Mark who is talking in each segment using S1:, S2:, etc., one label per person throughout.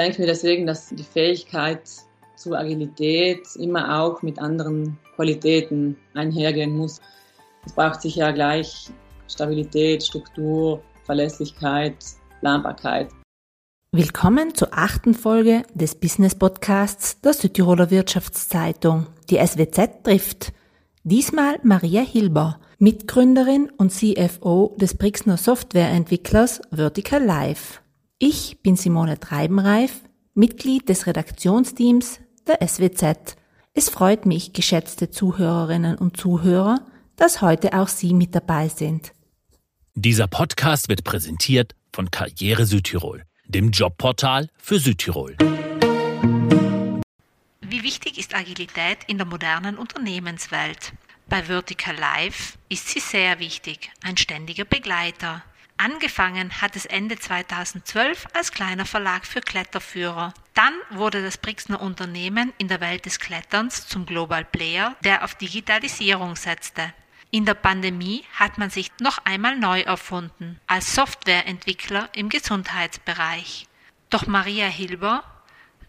S1: denke mir deswegen, dass die Fähigkeit zur Agilität immer auch mit anderen Qualitäten einhergehen muss. Es braucht sicher gleich Stabilität, Struktur, Verlässlichkeit, Planbarkeit.
S2: Willkommen zur achten Folge des Business Podcasts der Südtiroler Wirtschaftszeitung. Die SWZ trifft. Diesmal Maria Hilber, Mitgründerin und CFO des Brixner Softwareentwicklers Vertical Life. Ich bin Simone Treibenreif, Mitglied des Redaktionsteams der SWZ. Es freut mich, geschätzte Zuhörerinnen und Zuhörer, dass heute auch Sie mit dabei sind.
S3: Dieser Podcast wird präsentiert von Karriere Südtirol dem Jobportal für Südtirol.
S2: Wie wichtig ist Agilität in der modernen Unternehmenswelt? Bei Vertical Life ist sie sehr wichtig, ein ständiger Begleiter. Angefangen hat es Ende 2012 als kleiner Verlag für Kletterführer. Dann wurde das Brixner Unternehmen in der Welt des Kletterns zum Global Player, der auf Digitalisierung setzte. In der Pandemie hat man sich noch einmal neu erfunden, als Softwareentwickler im Gesundheitsbereich. Doch Maria Hilber,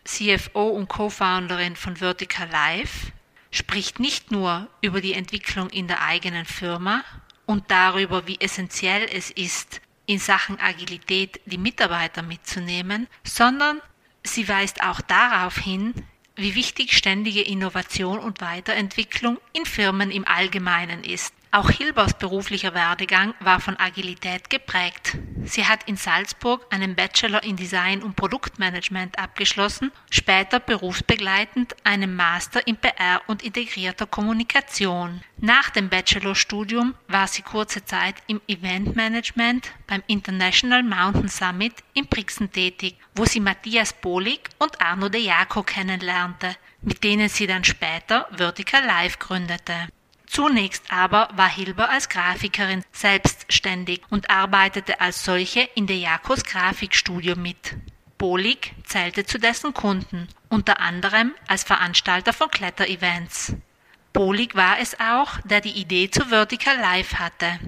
S2: CFO und Co-Founderin von Vertical Life, spricht nicht nur über die Entwicklung in der eigenen Firma und darüber, wie essentiell es ist, in Sachen Agilität die Mitarbeiter mitzunehmen, sondern sie weist auch darauf hin, wie wichtig ständige Innovation und Weiterentwicklung in Firmen im Allgemeinen ist. Auch Hilbers beruflicher Werdegang war von Agilität geprägt. Sie hat in Salzburg einen Bachelor in Design und Produktmanagement abgeschlossen, später berufsbegleitend einen Master in PR und integrierter Kommunikation. Nach dem Bachelorstudium war sie kurze Zeit im Eventmanagement beim International Mountain Summit in Brixen tätig, wo sie Matthias Bolig und Arno de Jaco kennenlernte, mit denen sie dann später Vertical Life gründete. Zunächst aber war Hilber als Grafikerin selbstständig und arbeitete als solche in der Jakos Grafikstudio mit. Bolig zählte zu dessen Kunden, unter anderem als Veranstalter von Kletterevents. Bolig war es auch, der die Idee zu Vertical Life hatte.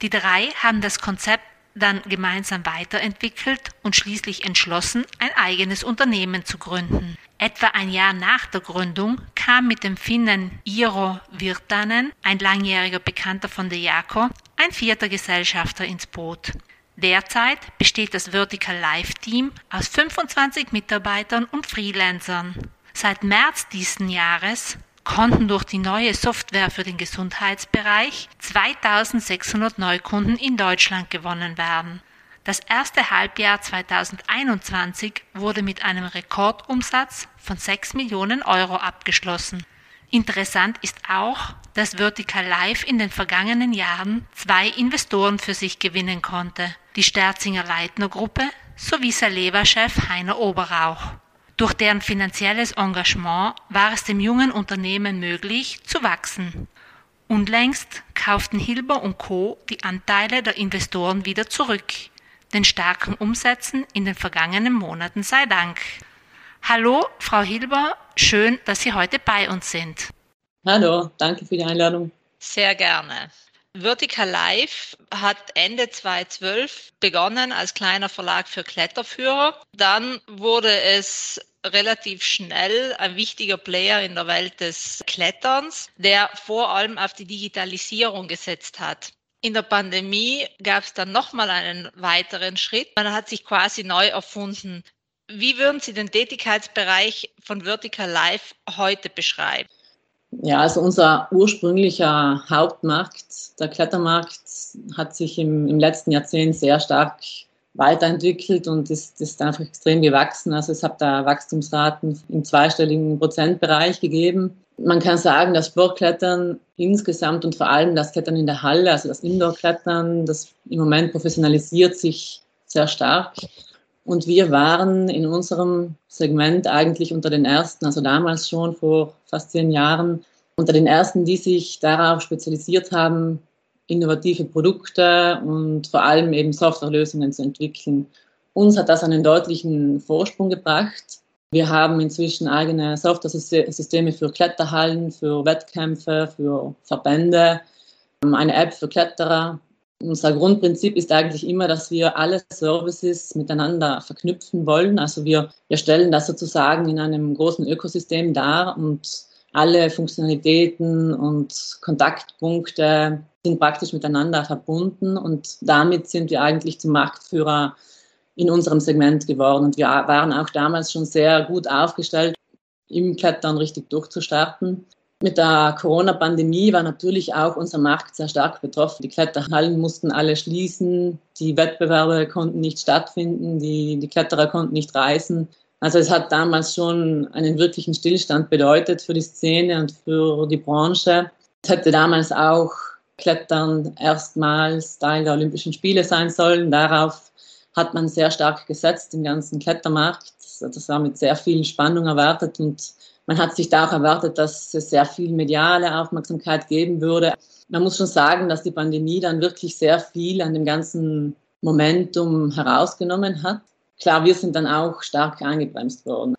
S2: Die drei haben das Konzept dann gemeinsam weiterentwickelt und schließlich entschlossen, ein eigenes Unternehmen zu gründen. Etwa ein Jahr nach der Gründung kam mit dem Finnen Iro Virtanen, ein langjähriger Bekannter von De Jaco, ein vierter Gesellschafter ins Boot. Derzeit besteht das Vertical Life Team aus 25 Mitarbeitern und Freelancern. Seit März diesen Jahres konnten durch die neue Software für den Gesundheitsbereich 2600 Neukunden in Deutschland gewonnen werden. Das erste Halbjahr 2021 wurde mit einem Rekordumsatz von 6 Millionen Euro abgeschlossen. Interessant ist auch, dass Vertical Life in den vergangenen Jahren zwei Investoren für sich gewinnen konnte, die Sterzinger Leitner Gruppe sowie Saleva-Chef Heiner Oberrauch. Durch deren finanzielles Engagement war es dem jungen Unternehmen möglich, zu wachsen. Unlängst kauften Hilber und Co. die Anteile der Investoren wieder zurück den starken Umsätzen in den vergangenen Monaten sei Dank. Hallo, Frau Hilber, schön, dass Sie heute bei uns sind.
S1: Hallo, danke für die Einladung.
S4: Sehr gerne. Vertical Life hat Ende 2012 begonnen als kleiner Verlag für Kletterführer. Dann wurde es relativ schnell ein wichtiger Player in der Welt des Kletterns, der vor allem auf die Digitalisierung gesetzt hat. In der Pandemie gab es dann nochmal einen weiteren Schritt. Man hat sich quasi neu erfunden. Wie würden Sie den Tätigkeitsbereich von Vertical Life heute beschreiben?
S1: Ja, also unser ursprünglicher Hauptmarkt, der Klettermarkt, hat sich im, im letzten Jahrzehnt sehr stark weiterentwickelt und ist, ist einfach extrem gewachsen. Also es hat da Wachstumsraten im zweistelligen Prozentbereich gegeben. Man kann sagen, das Sportklettern insgesamt und vor allem das Klettern in der Halle, also das Indoor-Klettern, das im Moment professionalisiert sich sehr stark. Und wir waren in unserem Segment eigentlich unter den ersten, also damals schon vor fast zehn Jahren, unter den ersten, die sich darauf spezialisiert haben, innovative Produkte und vor allem eben Softwarelösungen zu entwickeln. Uns hat das einen deutlichen Vorsprung gebracht. Wir haben inzwischen eigene Software-Systeme für Kletterhallen, für Wettkämpfe, für Verbände, eine App für Kletterer Unser Grundprinzip ist eigentlich immer, dass wir alle Services miteinander verknüpfen wollen. Also wir, wir stellen das sozusagen in einem großen Ökosystem dar und alle Funktionalitäten und Kontaktpunkte sind praktisch miteinander verbunden und damit sind wir eigentlich zum Marktführer in unserem Segment geworden. Und wir waren auch damals schon sehr gut aufgestellt, im Klettern richtig durchzustarten. Mit der Corona-Pandemie war natürlich auch unser Markt sehr stark betroffen. Die Kletterhallen mussten alle schließen, die Wettbewerbe konnten nicht stattfinden, die, die Kletterer konnten nicht reisen. Also es hat damals schon einen wirklichen Stillstand bedeutet für die Szene und für die Branche. Es hätte damals auch Klettern erstmals Teil der Olympischen Spiele sein sollen. Darauf hat man sehr stark gesetzt im ganzen Klettermarkt. Das war mit sehr viel Spannung erwartet und man hat sich da auch erwartet, dass es sehr viel mediale Aufmerksamkeit geben würde. Man muss schon sagen, dass die Pandemie dann wirklich sehr viel an dem ganzen Momentum herausgenommen hat. Klar, wir sind dann auch stark eingebremst worden.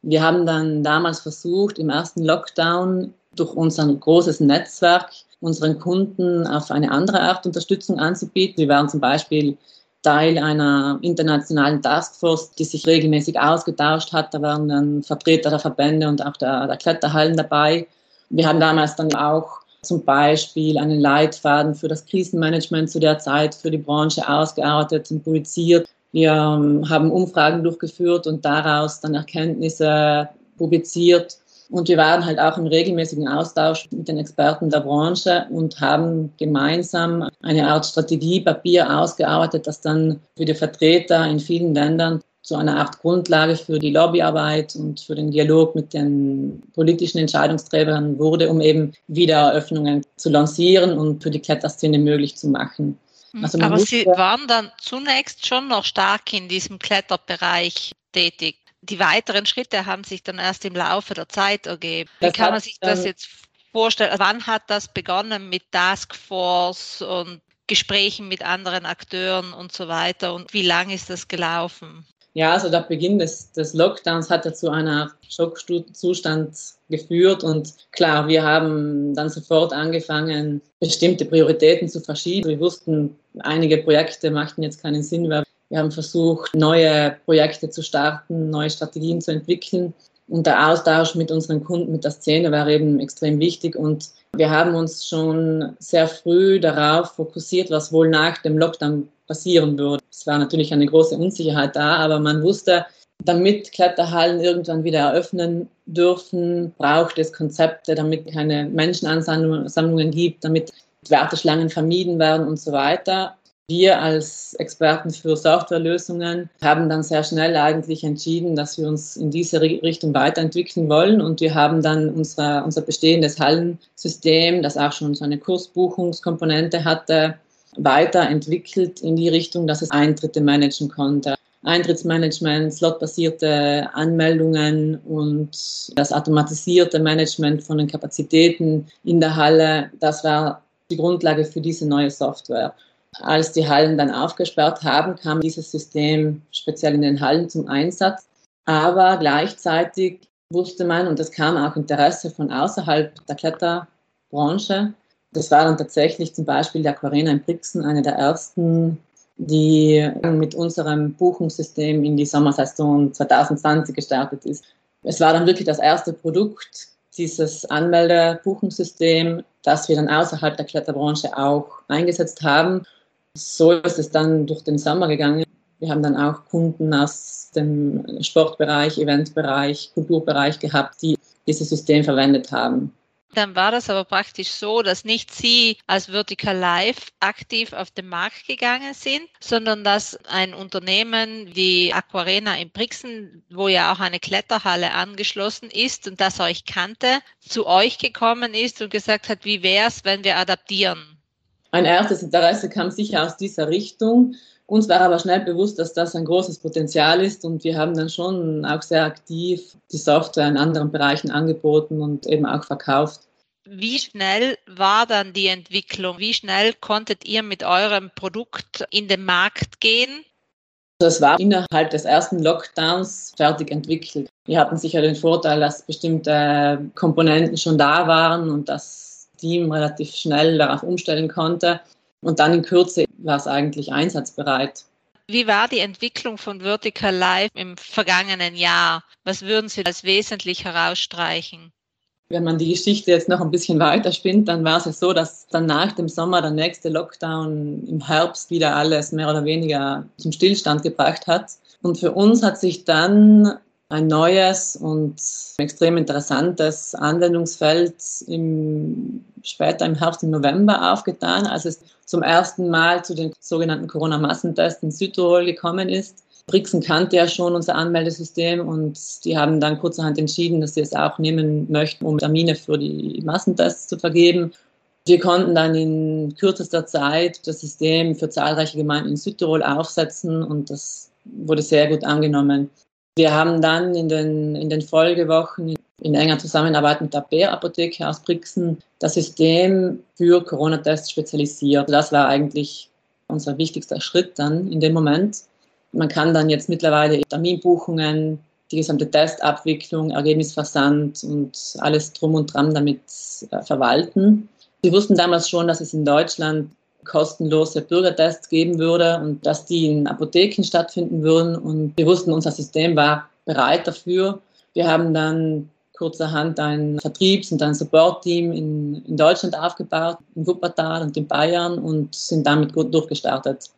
S1: Wir haben dann damals versucht, im ersten Lockdown durch unser großes Netzwerk unseren Kunden auf eine andere Art Unterstützung anzubieten. Wir waren zum Beispiel Teil einer internationalen Taskforce, die sich regelmäßig ausgetauscht hat. Da waren dann Vertreter der Verbände und auch der, der Kletterhallen dabei. Wir haben damals dann auch zum Beispiel einen Leitfaden für das Krisenmanagement zu der Zeit für die Branche ausgearbeitet und publiziert. Wir ähm, haben Umfragen durchgeführt und daraus dann Erkenntnisse publiziert und wir waren halt auch im regelmäßigen Austausch mit den Experten der Branche und haben gemeinsam eine Art Strategiepapier ausgearbeitet, das dann für die Vertreter in vielen Ländern zu einer Art Grundlage für die Lobbyarbeit und für den Dialog mit den politischen Entscheidungsträgern wurde, um eben Wiedereröffnungen zu lancieren und für die Kletterszene möglich zu machen.
S4: Mhm. Also Aber Sie waren dann zunächst schon noch stark in diesem Kletterbereich tätig die weiteren Schritte haben sich dann erst im Laufe der Zeit ergeben. Wie das kann man sich das jetzt vorstellen? Wann hat das begonnen mit Taskforce und Gesprächen mit anderen Akteuren und so weiter? Und wie lange ist das gelaufen?
S1: Ja, also der Beginn des, des Lockdowns hat ja zu einer Schockzustand geführt und klar, wir haben dann sofort angefangen, bestimmte Prioritäten zu verschieben. Wir wussten, einige Projekte machten jetzt keinen Sinn mehr. Wir haben versucht, neue Projekte zu starten, neue Strategien zu entwickeln. Und der Austausch mit unseren Kunden, mit der Szene war eben extrem wichtig. Und wir haben uns schon sehr früh darauf fokussiert, was wohl nach dem Lockdown passieren würde. Es war natürlich eine große Unsicherheit da, aber man wusste, damit Kletterhallen irgendwann wieder eröffnen dürfen, braucht es Konzepte, damit keine Menschenansammlungen gibt, damit Warteschlangen vermieden werden und so weiter. Wir als Experten für Softwarelösungen haben dann sehr schnell eigentlich entschieden, dass wir uns in diese Richtung weiterentwickeln wollen und wir haben dann unser, unser bestehendes Hallensystem, das auch schon so eine Kursbuchungskomponente hatte, weiterentwickelt in die Richtung, dass es Eintritte managen konnte. Eintrittsmanagement, slotbasierte Anmeldungen und das automatisierte Management von den Kapazitäten in der Halle, das war die Grundlage für diese neue Software. Als die Hallen dann aufgesperrt haben, kam dieses System speziell in den Hallen zum Einsatz. Aber gleichzeitig wusste man, und es kam auch Interesse von außerhalb der Kletterbranche, das war dann tatsächlich zum Beispiel der Aquarena in Brixen, eine der ersten, die mit unserem Buchungssystem in die Sommersaison 2020 gestartet ist. Es war dann wirklich das erste Produkt, dieses Anmelde-Buchungssystem, das wir dann außerhalb der Kletterbranche auch eingesetzt haben so ist es dann durch den Sommer gegangen. Wir haben dann auch Kunden aus dem Sportbereich, Eventbereich, Kulturbereich gehabt, die dieses System verwendet haben.
S4: Dann war das aber praktisch so, dass nicht Sie als Vertical Life aktiv auf den Markt gegangen sind, sondern dass ein Unternehmen wie Aquarena in Brixen, wo ja auch eine Kletterhalle angeschlossen ist und das euch kannte, zu euch gekommen ist und gesagt hat, wie wäre es, wenn wir adaptieren?
S1: Ein erstes Interesse kam sicher aus dieser Richtung. Uns war aber schnell bewusst, dass das ein großes Potenzial ist und wir haben dann schon auch sehr aktiv die Software in anderen Bereichen angeboten und eben auch verkauft.
S4: Wie schnell war dann die Entwicklung? Wie schnell konntet ihr mit eurem Produkt in den Markt gehen?
S1: Das war innerhalb des ersten Lockdowns fertig entwickelt. Wir hatten sicher den Vorteil, dass bestimmte Komponenten schon da waren und dass Team relativ schnell darauf umstellen konnte. Und dann in Kürze war es eigentlich einsatzbereit.
S4: Wie war die Entwicklung von Vertical Life im vergangenen Jahr? Was würden Sie als wesentlich herausstreichen?
S1: Wenn man die Geschichte jetzt noch ein bisschen weiter spinnt, dann war es ja so, dass dann nach dem Sommer der nächste Lockdown im Herbst wieder alles mehr oder weniger zum Stillstand gebracht hat. Und für uns hat sich dann ein neues und extrem interessantes Anwendungsfeld im, später im Herbst, im November aufgetan, als es zum ersten Mal zu den sogenannten Corona-Massentests in Südtirol gekommen ist. Brixen kannte ja schon unser Anmeldesystem und die haben dann kurzerhand entschieden, dass sie es auch nehmen möchten, um Termine für die Massentests zu vergeben. Wir konnten dann in kürzester Zeit das System für zahlreiche Gemeinden in Südtirol aufsetzen und das wurde sehr gut angenommen. Wir haben dann in den, in den Folgewochen in enger Zusammenarbeit mit der Bär-Apotheke aus Brixen das System für Corona-Tests spezialisiert. Das war eigentlich unser wichtigster Schritt dann in dem Moment. Man kann dann jetzt mittlerweile Terminbuchungen, die gesamte Testabwicklung, Ergebnisversand und alles drum und dran damit äh, verwalten. Wir wussten damals schon, dass es in Deutschland kostenlose Bürgertests geben würde und dass die in Apotheken stattfinden würden. Und wir wussten, unser System war bereit dafür. Wir haben dann kurzerhand ein Vertriebs- und ein Support-Team in, in Deutschland aufgebaut, in Wuppertal und in Bayern und sind damit gut durchgestartet.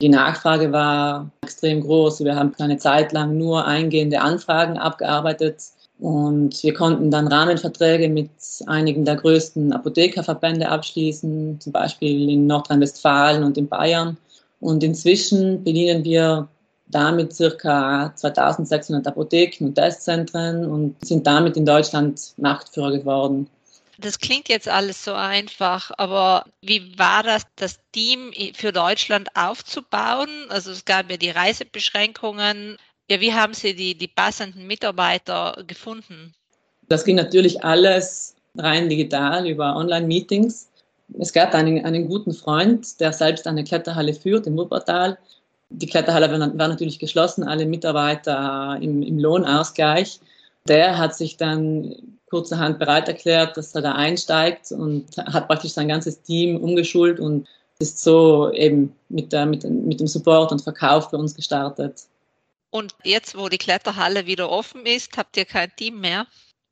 S1: Die Nachfrage war extrem groß. Wir haben eine Zeit lang nur eingehende Anfragen abgearbeitet und wir konnten dann Rahmenverträge mit einigen der größten Apothekerverbände abschließen, zum Beispiel in Nordrhein-Westfalen und in Bayern. Und inzwischen bedienen wir damit circa 2600 Apotheken und Testzentren und sind damit in Deutschland Marktführer geworden.
S4: Das klingt jetzt alles so einfach, aber wie war das, das Team für Deutschland aufzubauen? Also es gab ja die Reisebeschränkungen. Ja, wie haben Sie die, die passenden Mitarbeiter gefunden?
S1: Das ging natürlich alles rein digital über Online-Meetings. Es gab einen, einen guten Freund, der selbst eine Kletterhalle führt in Wuppertal. Die Kletterhalle war, natürlich geschlossen, alle Mitarbeiter im, im Lohnausgleich. Der hat sich dann kurzerhand bereit erklärt, dass er da einsteigt und hat praktisch sein ganzes Team umgeschult und ist so eben mit, der, mit, mit dem Support und Verkauf für uns gestartet.
S4: Und jetzt, wo die Kletterhalle wieder offen ist, habt ihr kein Team mehr?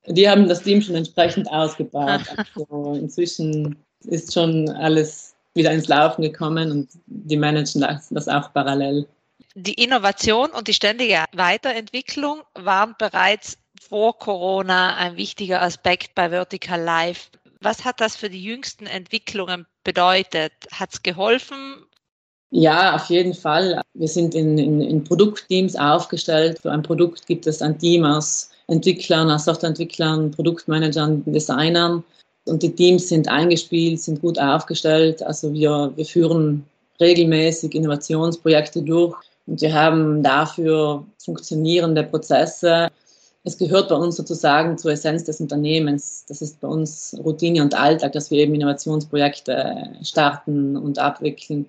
S1: Die haben das Team schon entsprechend ausgebaut. Also inzwischen ist schon alles wieder ins Laufen gekommen und die managen das auch parallel.
S4: Die Innovation und die ständige Weiterentwicklung waren bereits vor Corona ein wichtiger Aspekt bei Vertical Life. Was hat das für die jüngsten Entwicklungen bedeutet? Hat es geholfen?
S1: Ja, auf jeden Fall. Wir sind in, in, in, Produktteams aufgestellt. Für ein Produkt gibt es ein Team aus Entwicklern, aus Softwareentwicklern, Produktmanagern, Designern. Und die Teams sind eingespielt, sind gut aufgestellt. Also wir, wir führen regelmäßig Innovationsprojekte durch und wir haben dafür funktionierende Prozesse. Es gehört bei uns sozusagen zur Essenz des Unternehmens. Das ist bei uns Routine und Alltag, dass wir eben Innovationsprojekte starten und abwickeln.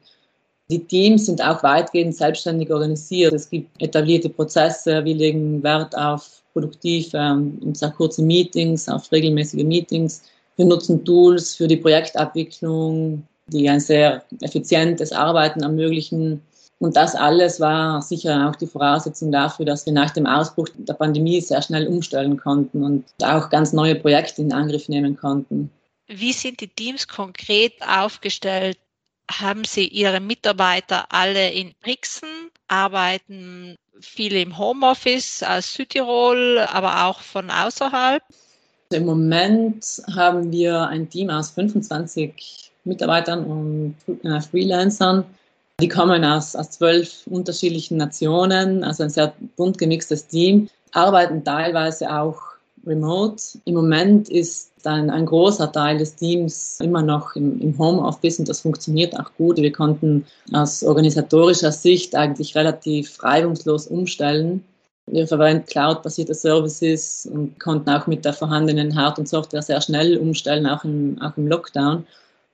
S1: Die Teams sind auch weitgehend selbstständig organisiert. Es gibt etablierte Prozesse. Wir legen Wert auf produktive und sehr kurze Meetings, auf regelmäßige Meetings. Wir nutzen Tools für die Projektabwicklung, die ein sehr effizientes Arbeiten ermöglichen. Und das alles war sicher auch die Voraussetzung dafür, dass wir nach dem Ausbruch der Pandemie sehr schnell umstellen konnten und auch ganz neue Projekte in Angriff nehmen konnten.
S4: Wie sind die Teams konkret aufgestellt? Haben Sie Ihre Mitarbeiter alle in Brixen, arbeiten viele im Homeoffice aus Südtirol, aber auch von außerhalb?
S1: Im Moment haben wir ein Team aus 25 Mitarbeitern und äh, Freelancern. Die kommen aus, aus zwölf unterschiedlichen Nationen, also ein sehr bunt gemixtes Team, arbeiten teilweise auch remote. Im Moment ist ein, ein großer Teil des Teams immer noch im, im Homeoffice und das funktioniert auch gut. Wir konnten aus organisatorischer Sicht eigentlich relativ reibungslos umstellen. Wir verwenden cloud-basierte Services und konnten auch mit der vorhandenen Hard- und Software sehr schnell umstellen, auch im, auch im Lockdown.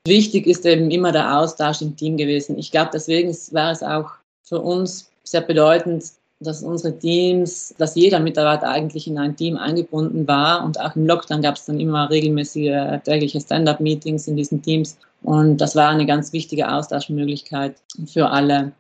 S1: Wichtig ist eben immer der Austausch im Team gewesen. Ich glaube, deswegen war es auch für uns sehr bedeutend, dass unsere Teams, dass jeder Mitarbeiter eigentlich in ein Team eingebunden war und auch im Lockdown gab es dann immer regelmäßige tägliche Stand-up-Meetings in diesen Teams und das war eine ganz wichtige Austauschmöglichkeit für alle.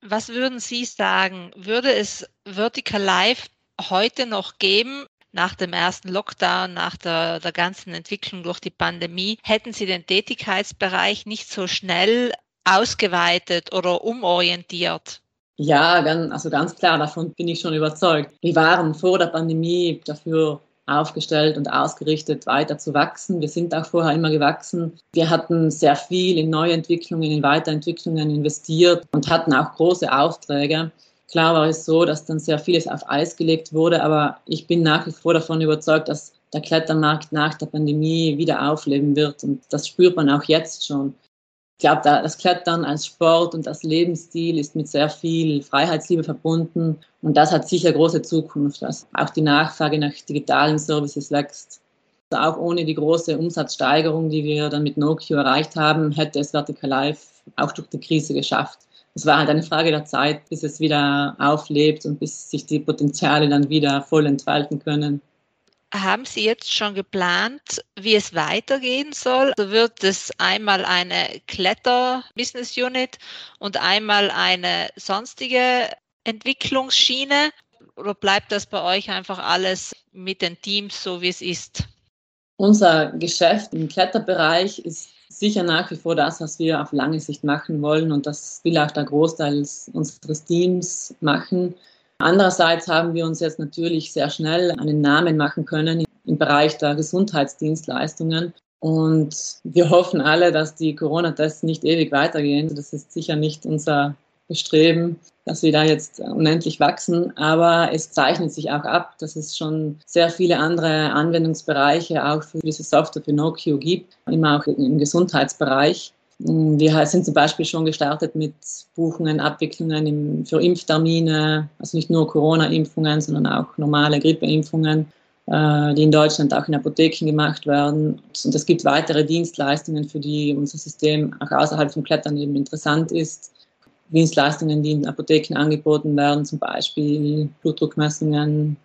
S4: Was würden Sie sagen? Würde es Vertical Life heute noch geben, nach dem ersten Lockdown, nach der, der ganzen Entwicklung durch die Pandemie, hätten Sie den Tätigkeitsbereich nicht so schnell ausgeweitet oder umorientiert?
S1: Ja, also ganz klar, davon bin ich schon überzeugt. Wir waren vor der Pandemie dafür aufgestellt und ausgerichtet, weiter zu wachsen. Wir sind auch vorher immer gewachsen. Wir hatten sehr viel in Neuentwicklungen, in Weiterentwicklungen investiert und hatten auch große Aufträge. Klar war es so, dass dann sehr vieles auf Eis gelegt wurde, aber ich bin nach wie vor davon überzeugt, dass der Klettermarkt nach der Pandemie wieder aufleben wird. Und das spürt man auch jetzt schon. Ich glaube, das Klettern als Sport und als Lebensstil ist mit sehr viel Freiheitsliebe verbunden. Und das hat sicher große Zukunft, dass auch die Nachfrage nach digitalen Services wächst. Also auch ohne die große Umsatzsteigerung, die wir dann mit Nokia erreicht haben, hätte es Vertical Life auch durch die Krise geschafft es war halt eine Frage der Zeit, bis es wieder auflebt und bis sich die Potenziale dann wieder voll entfalten können.
S4: Haben Sie jetzt schon geplant, wie es weitergehen soll? Also wird es einmal eine Kletter-Business Unit und einmal eine sonstige Entwicklungsschiene? Oder bleibt das bei euch einfach alles mit den Teams so, wie es ist?
S1: Unser Geschäft im Kletterbereich ist sicher nach wie vor das, was wir auf lange Sicht machen wollen und das will auch der Großteil unseres Teams machen. Andererseits haben wir uns jetzt natürlich sehr schnell einen Namen machen können im Bereich der Gesundheitsdienstleistungen. Und wir hoffen alle, dass die Corona-Tests nicht ewig weitergehen. Das ist sicher nicht unser Bestreben, dass wir da jetzt unendlich wachsen. Aber es zeichnet sich auch ab, dass es schon sehr viele andere Anwendungsbereiche auch für diese Software Pinocchio gibt, immer auch im Gesundheitsbereich. Wir sind zum Beispiel schon gestartet mit Buchungen, Abwicklungen für Impftermine, also nicht nur Corona-Impfungen, sondern auch normale Grippeimpfungen, äh, die in Deutschland auch in Apotheken gemacht werden. Und es gibt weitere Dienstleistungen, für die unser System auch außerhalb vom Klettern eben interessant ist. Dienstleistungen, die in Apotheken angeboten werden, zum Beispiel Blutdruckmessungen,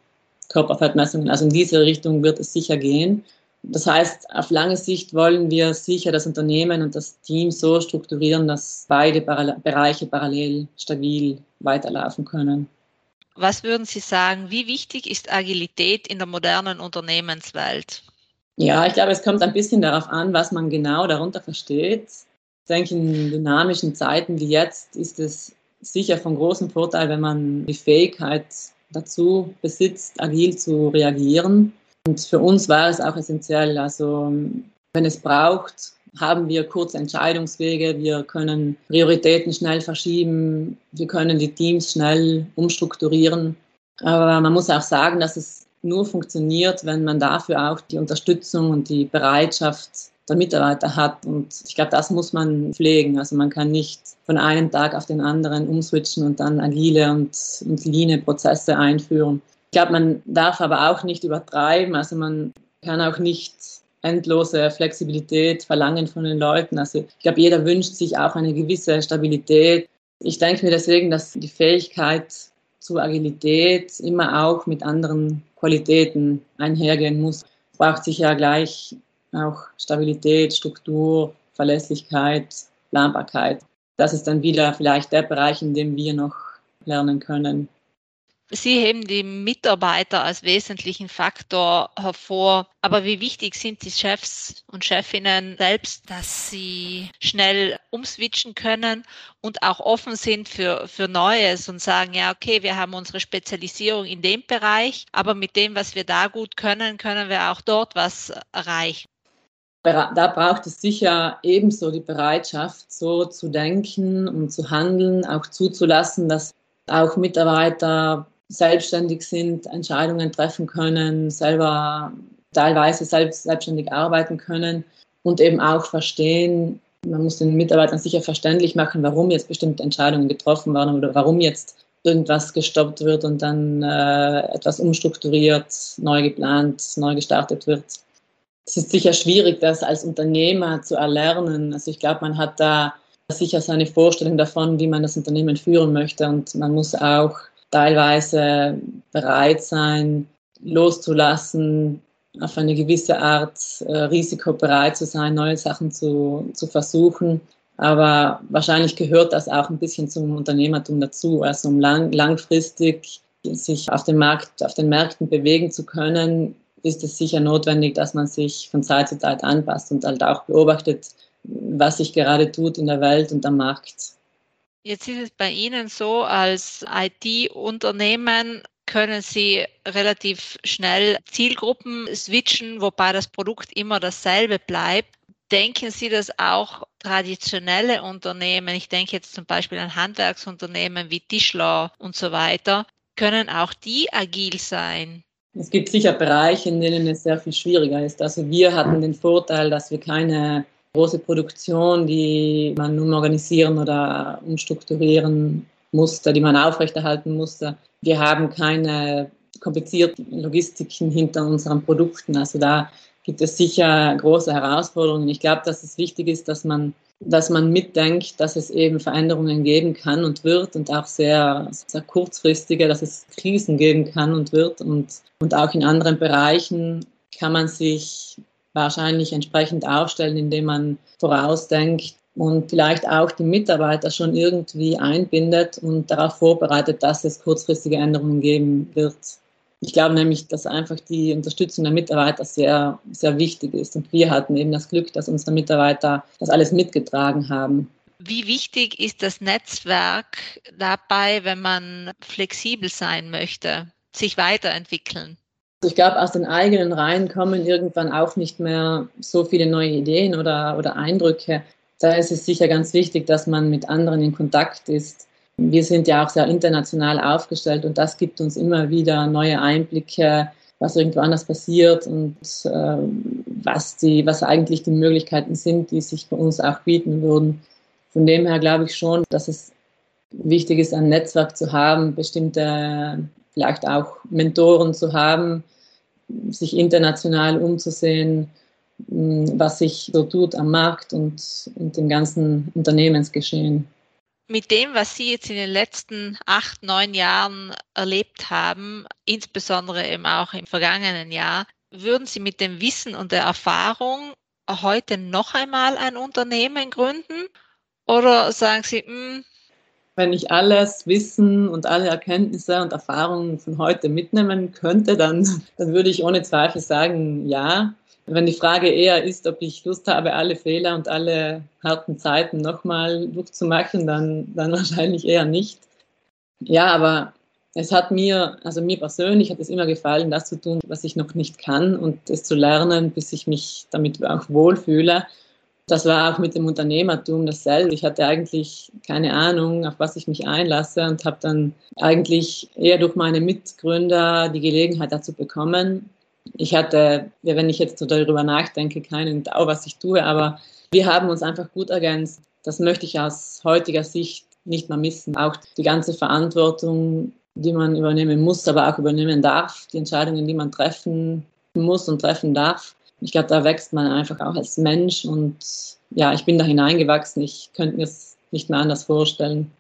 S1: Körperfettmessungen. Also in diese Richtung wird es sicher gehen. Das heißt, auf lange Sicht wollen wir sicher das Unternehmen und das Team so strukturieren, dass beide Bereiche parallel stabil weiterlaufen können.
S4: Was würden Sie sagen, wie wichtig ist Agilität in der modernen Unternehmenswelt?
S1: Ja, ich glaube, es kommt ein bisschen darauf an, was man genau darunter versteht. Ich denke, in dynamischen Zeiten wie jetzt ist es sicher von großem Vorteil, wenn man die Fähigkeit dazu besitzt, agil zu reagieren. Und für uns war es auch essentiell. Also, wenn es braucht, haben wir kurze Entscheidungswege, wir können Prioritäten schnell verschieben, wir können die Teams schnell umstrukturieren. Aber man muss auch sagen, dass es nur funktioniert, wenn man dafür auch die Unterstützung und die Bereitschaft der Mitarbeiter hat. Und ich glaube, das muss man pflegen. Also man kann nicht von einem Tag auf den anderen umswitchen und dann agile und, und leane Prozesse einführen. Ich glaube, man darf aber auch nicht übertreiben. Also man kann auch nicht endlose Flexibilität verlangen von den Leuten. Also ich glaube, jeder wünscht sich auch eine gewisse Stabilität. Ich denke mir deswegen, dass die Fähigkeit zur Agilität immer auch mit anderen Qualitäten einhergehen muss. Es braucht sich ja gleich auch Stabilität, Struktur, Verlässlichkeit, Planbarkeit. Das ist dann wieder vielleicht der Bereich, in dem wir noch lernen können.
S4: Sie heben die Mitarbeiter als wesentlichen Faktor hervor. Aber wie wichtig sind die Chefs und Chefinnen selbst, dass sie schnell umswitchen können und auch offen sind für, für Neues und sagen, ja, okay, wir haben unsere Spezialisierung in dem Bereich, aber mit dem, was wir da gut können, können wir auch dort was erreichen
S1: da braucht es sicher ebenso die Bereitschaft, so zu denken und zu handeln, auch zuzulassen, dass auch Mitarbeiter selbstständig sind, Entscheidungen treffen können, selber teilweise selbst, selbstständig arbeiten können und eben auch verstehen, man muss den Mitarbeitern sicher verständlich machen, warum jetzt bestimmte Entscheidungen getroffen werden oder warum jetzt irgendwas gestoppt wird und dann äh, etwas umstrukturiert, neu geplant, neu gestartet wird es ist sicher schwierig, das als Unternehmer zu erlernen. Also ich glaube, man hat da sicher seine Vorstellung davon, wie man das Unternehmen führen möchte. Und man muss auch teilweise bereit sein, loszulassen, auf eine gewisse Art äh, risikobereit zu sein, neue Sachen zu, zu versuchen. Aber wahrscheinlich gehört das auch ein bisschen zum Unternehmertum dazu. Also um lang, langfristig sich auf dem Markt, auf den Märkten bewegen zu können, ist es sicher notwendig, dass man sich von Zeit zu Zeit anpasst und halt auch beobachtet, was sich gerade tut in der Welt und am Markt.
S4: Jetzt ist es bei Ihnen so, als IT-Unternehmen können Sie relativ schnell Zielgruppen switchen, wobei das Produkt immer dasselbe bleibt. Denken Sie, dass auch traditionelle Unternehmen, ich denke jetzt zum Beispiel an Handwerksunternehmen wie Tischler und so weiter, können auch die agil sein?
S1: Es gibt sicher Bereiche, in denen es sehr viel schwieriger ist. Also wir hatten den Vorteil, dass wir keine große Produktion, die man nun organisieren oder umstrukturieren musste, die man aufrechterhalten musste. Wir haben keine komplizierten Logistiken hinter unseren Produkten. Also da gibt es sicher große Herausforderungen. Ich glaube, dass es wichtig ist, dass man dass man mitdenkt, dass es eben Veränderungen geben kann und wird und auch sehr, sehr kurzfristige, dass es Krisen geben kann und wird. Und, und auch in anderen Bereichen kann man sich wahrscheinlich entsprechend aufstellen, indem man vorausdenkt und vielleicht auch die Mitarbeiter schon irgendwie einbindet und darauf vorbereitet, dass es kurzfristige Änderungen geben wird. Ich glaube nämlich, dass einfach die Unterstützung der Mitarbeiter sehr, sehr wichtig ist. Und wir hatten eben das Glück, dass unsere Mitarbeiter das alles mitgetragen haben.
S4: Wie wichtig ist das Netzwerk dabei, wenn man flexibel sein möchte, sich weiterentwickeln?
S1: Ich glaube, aus den eigenen Reihen kommen irgendwann auch nicht mehr so viele neue Ideen oder, oder Eindrücke. Da ist es sicher ganz wichtig, dass man mit anderen in Kontakt ist wir sind ja auch sehr international aufgestellt und das gibt uns immer wieder neue Einblicke, was irgendwo anders passiert und äh, was, die, was eigentlich die Möglichkeiten sind, die sich bei uns auch bieten würden. Von dem her glaube ich schon, dass es wichtig ist, ein Netzwerk zu haben, bestimmte, vielleicht auch Mentoren zu haben, sich international umzusehen, was sich so tut am Markt und, und im ganzen Unternehmensgeschehen
S4: mit dem, was Sie jetzt in den letzten acht, neun Jahren erlebt haben, insbesondere eben auch im vergangenen Jahr, würden Sie mit dem Wissen und der Erfahrung heute noch einmal ein Unternehmen gründen? Oder sagen Sie, mh, hm,
S1: wenn ich alles Wissen und alle Erkenntnisse und Erfahrungen von heute mitnehmen könnte, dann, dann würde ich ohne Zweifel sagen, ja. Wenn die Frage eher ist, ob ich Lust habe, alle Fehler und alle harten Zeiten nochmal durchzumachen, dann, dann wahrscheinlich eher nicht. Ja, aber es hat mir, also mir persönlich hat es immer gefallen, das zu tun, was ich noch nicht kann und es zu lernen, bis ich mich damit auch wohlfühle. Das war auch mit dem Unternehmertum dasselbe. Ich hatte eigentlich keine Ahnung, auf was ich mich einlasse und habe dann eigentlich eher durch meine Mitgründer die Gelegenheit dazu bekommen, ich hatte, wenn ich jetzt so darüber nachdenke, keinen Dau, was ich tue, aber wir haben uns einfach gut ergänzt. Das möchte ich aus heutiger Sicht nicht mehr missen. Auch die ganze Verantwortung, die man übernehmen muss, aber auch übernehmen darf, die Entscheidungen, die man treffen muss und treffen darf. Ich glaube, da wächst man einfach auch als Mensch und ja, ich bin da hineingewachsen. Ich könnte mir es nicht mehr anders vorstellen.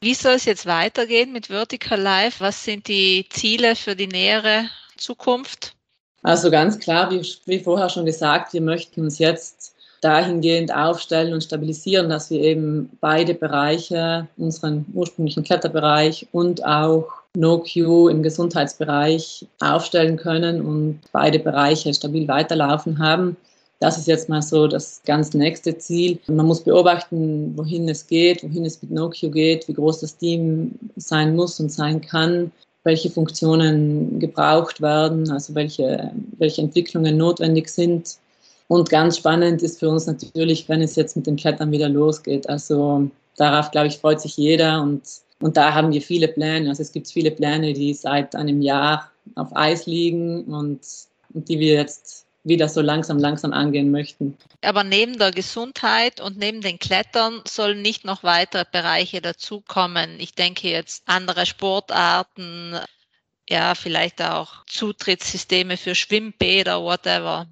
S4: Wie soll es jetzt weitergehen mit Vertical Life? Was sind die Ziele für die nähere Zukunft?
S1: Also ganz klar, wie, wie vorher schon gesagt, wir möchten uns jetzt dahingehend aufstellen und stabilisieren, dass wir eben beide Bereiche, unseren ursprünglichen Kletterbereich und auch No-Q im Gesundheitsbereich aufstellen können und beide Bereiche stabil weiterlaufen haben. Das ist jetzt mal so das ganz nächste Ziel. Man muss beobachten, wohin es geht, wohin es mit No-Q geht, wie groß das Team sein muss und sein kann, welche Funktionen gebraucht werden, also welche, welche Entwicklungen notwendig sind. Und ganz spannend ist für uns natürlich, wenn es jetzt mit dem Klettern wieder losgeht. Also darauf, glaube ich, freut sich jeder und, und da haben wir viele Pläne. Also es gibt viele Pläne, die seit einem Jahr auf Eis liegen und, und die wir jetzt wieder so langsam, langsam angehen möchten.
S4: Aber neben der Gesundheit und neben den Klettern sollen nicht noch weitere Bereiche dazukommen. Ich denke jetzt andere Sportarten, ja, vielleicht auch Zutrittssysteme für Schwimmbäder, whatever.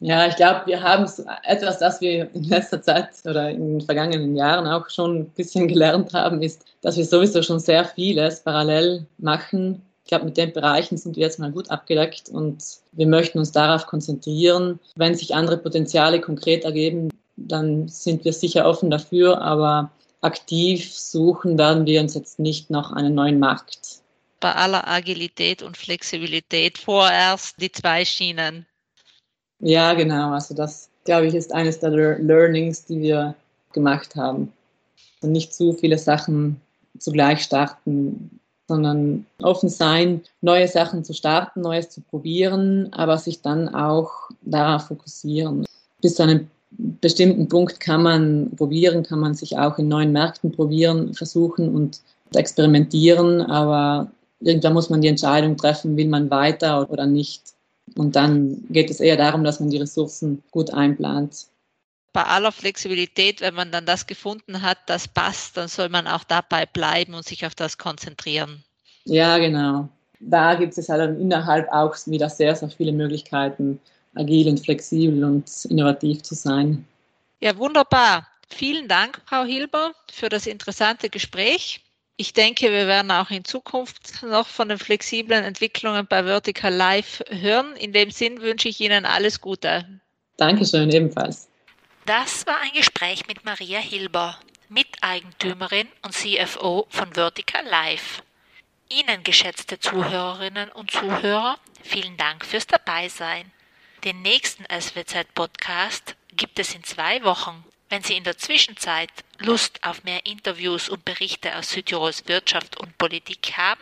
S1: Ja, ich glaube, wir haben etwas, das wir in letzter Zeit oder in den vergangenen Jahren auch schon ein bisschen gelernt haben, ist, dass wir sowieso schon sehr vieles parallel machen. Ich glaube, mit den Bereichen sind wir jetzt mal gut abgedeckt und wir möchten uns darauf konzentrieren. Wenn sich andere Potenziale konkret ergeben, dann sind wir sicher offen dafür, aber aktiv suchen werden wir uns jetzt nicht nach einem neuen Markt.
S4: Bei aller Agilität und Flexibilität vorerst die zwei Schienen
S1: ja, genau. Also das, glaube ich, ist eines der Learnings, die wir gemacht haben. Also nicht zu viele Sachen zugleich starten, sondern offen sein, neue Sachen zu starten, Neues zu probieren, aber sich dann auch darauf fokussieren. Bis zu einem bestimmten Punkt kann man probieren, kann man sich auch in neuen Märkten probieren, versuchen und experimentieren, aber irgendwann muss man die Entscheidung treffen, will man weiter oder nicht. Und dann geht es eher darum, dass man die Ressourcen gut einplant.
S4: Bei aller Flexibilität, wenn man dann das gefunden hat, das passt, dann soll man auch dabei bleiben und sich auf das konzentrieren.
S1: Ja, genau. Da gibt es halt innerhalb auch wieder sehr, sehr viele Möglichkeiten, agil und flexibel und innovativ zu sein.
S4: Ja, wunderbar. Vielen Dank, Frau Hilber, für das interessante Gespräch. Ich denke, wir werden auch in Zukunft noch von den flexiblen Entwicklungen bei Vertical Live hören. In dem Sinn wünsche ich Ihnen alles Gute.
S1: Dankeschön, ebenfalls.
S2: Das war ein Gespräch mit Maria Hilber, Miteigentümerin und CFO von Vertical Live. Ihnen, geschätzte Zuhörerinnen und Zuhörer, vielen Dank fürs Dabeisein. Den nächsten SWZ-Podcast gibt es in zwei Wochen. Wenn Sie in der Zwischenzeit Lust auf mehr Interviews und Berichte aus Südtirols Wirtschaft und Politik haben,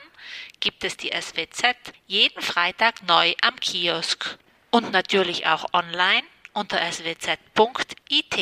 S2: gibt es die SWZ jeden Freitag neu am Kiosk und natürlich auch online unter swz.it.